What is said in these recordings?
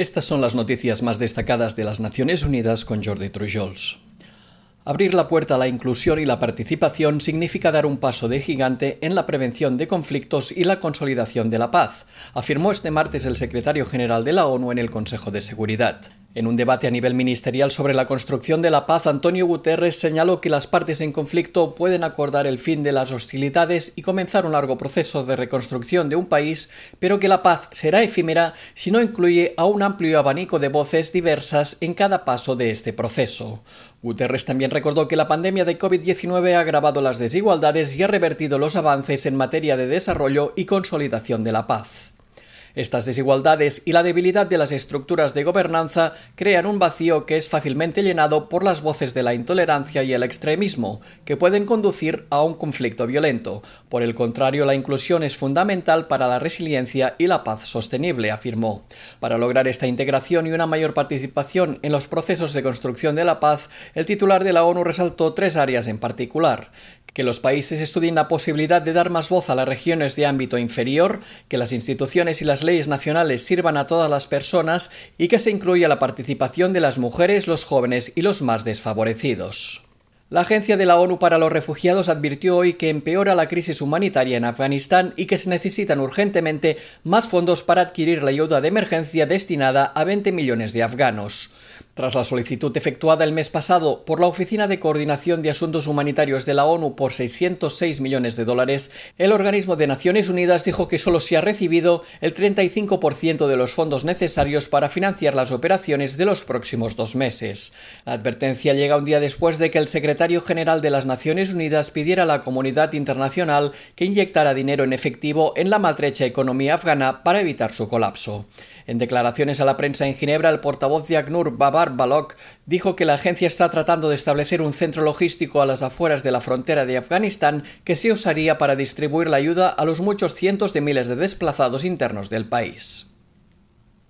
Estas son las noticias más destacadas de las Naciones Unidas con Jordi Trujols. Abrir la puerta a la inclusión y la participación significa dar un paso de gigante en la prevención de conflictos y la consolidación de la paz, afirmó este martes el secretario general de la ONU en el Consejo de Seguridad. En un debate a nivel ministerial sobre la construcción de la paz, Antonio Guterres señaló que las partes en conflicto pueden acordar el fin de las hostilidades y comenzar un largo proceso de reconstrucción de un país, pero que la paz será efímera si no incluye a un amplio abanico de voces diversas en cada paso de este proceso. Guterres también recordó que la pandemia de COVID-19 ha agravado las desigualdades y ha revertido los avances en materia de desarrollo y consolidación de la paz. Estas desigualdades y la debilidad de las estructuras de gobernanza crean un vacío que es fácilmente llenado por las voces de la intolerancia y el extremismo, que pueden conducir a un conflicto violento. Por el contrario, la inclusión es fundamental para la resiliencia y la paz sostenible, afirmó. Para lograr esta integración y una mayor participación en los procesos de construcción de la paz, el titular de la ONU resaltó tres áreas en particular que los países estudien la posibilidad de dar más voz a las regiones de ámbito inferior, que las instituciones y las leyes nacionales sirvan a todas las personas y que se incluya la participación de las mujeres, los jóvenes y los más desfavorecidos. La Agencia de la ONU para los Refugiados advirtió hoy que empeora la crisis humanitaria en Afganistán y que se necesitan urgentemente más fondos para adquirir la ayuda de emergencia destinada a 20 millones de afganos. Tras la solicitud efectuada el mes pasado por la Oficina de Coordinación de Asuntos Humanitarios de la ONU por 606 millones de dólares, el organismo de Naciones Unidas dijo que solo se ha recibido el 35% de los fondos necesarios para financiar las operaciones de los próximos dos meses. La advertencia llega un día después de que el secretario general de las Naciones Unidas pidiera a la comunidad internacional que inyectara dinero en efectivo en la maltrecha economía afgana para evitar su colapso. En declaraciones a la prensa en Ginebra, el portavoz de ACNUR, Babar Balok, dijo que la agencia está tratando de establecer un centro logístico a las afueras de la frontera de Afganistán que se usaría para distribuir la ayuda a los muchos cientos de miles de desplazados internos del país.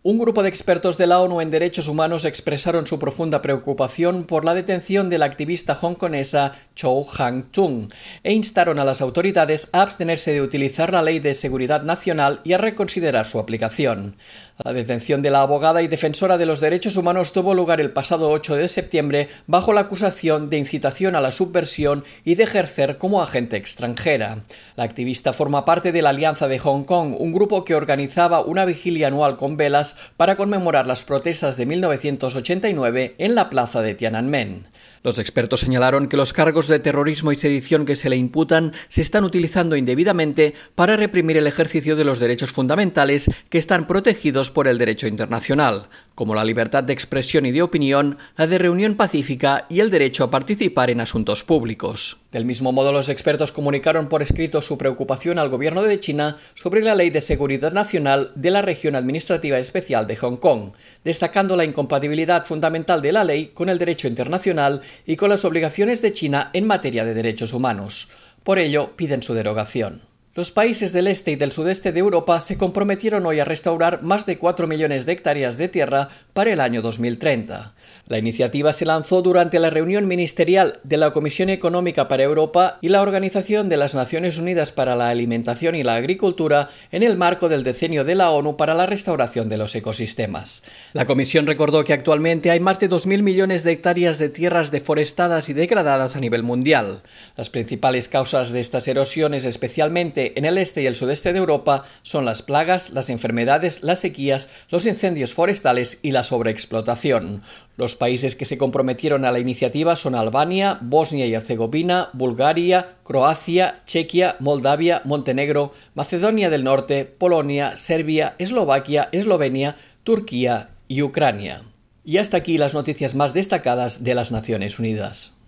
Un grupo de expertos de la ONU en derechos humanos expresaron su profunda preocupación por la detención de la activista hongkonesa Chou Hang-tung e instaron a las autoridades a abstenerse de utilizar la Ley de Seguridad Nacional y a reconsiderar su aplicación. La detención de la abogada y defensora de los derechos humanos tuvo lugar el pasado 8 de septiembre bajo la acusación de incitación a la subversión y de ejercer como agente extranjera. La activista forma parte de la Alianza de Hong Kong, un grupo que organizaba una vigilia anual con velas para conmemorar las protestas de 1989 en la plaza de Tiananmen. Los expertos señalaron que los cargos de terrorismo y sedición que se le imputan se están utilizando indebidamente para reprimir el ejercicio de los derechos fundamentales que están protegidos por el derecho internacional, como la libertad de expresión y de opinión, la de reunión pacífica y el derecho a participar en asuntos públicos. Del mismo modo, los expertos comunicaron por escrito su preocupación al gobierno de China sobre la Ley de Seguridad Nacional de la Región Administrativa Especial de Hong Kong, destacando la incompatibilidad fundamental de la ley con el derecho internacional y con las obligaciones de China en materia de derechos humanos. Por ello, piden su derogación. Los países del este y del sudeste de Europa se comprometieron hoy a restaurar más de 4 millones de hectáreas de tierra para el año 2030. La iniciativa se lanzó durante la reunión ministerial de la Comisión Económica para Europa y la Organización de las Naciones Unidas para la Alimentación y la Agricultura en el marco del decenio de la ONU para la restauración de los ecosistemas. La Comisión recordó que actualmente hay más de 2.000 millones de hectáreas de tierras deforestadas y degradadas a nivel mundial. Las principales causas de estas erosiones, especialmente en el este y el sudeste de Europa son las plagas, las enfermedades, las sequías, los incendios forestales y la sobreexplotación. Los países que se comprometieron a la iniciativa son Albania, Bosnia y Herzegovina, Bulgaria, Croacia, Chequia, Moldavia, Montenegro, Macedonia del Norte, Polonia, Serbia, Eslovaquia, Eslovenia, Turquía y Ucrania. Y hasta aquí las noticias más destacadas de las Naciones Unidas.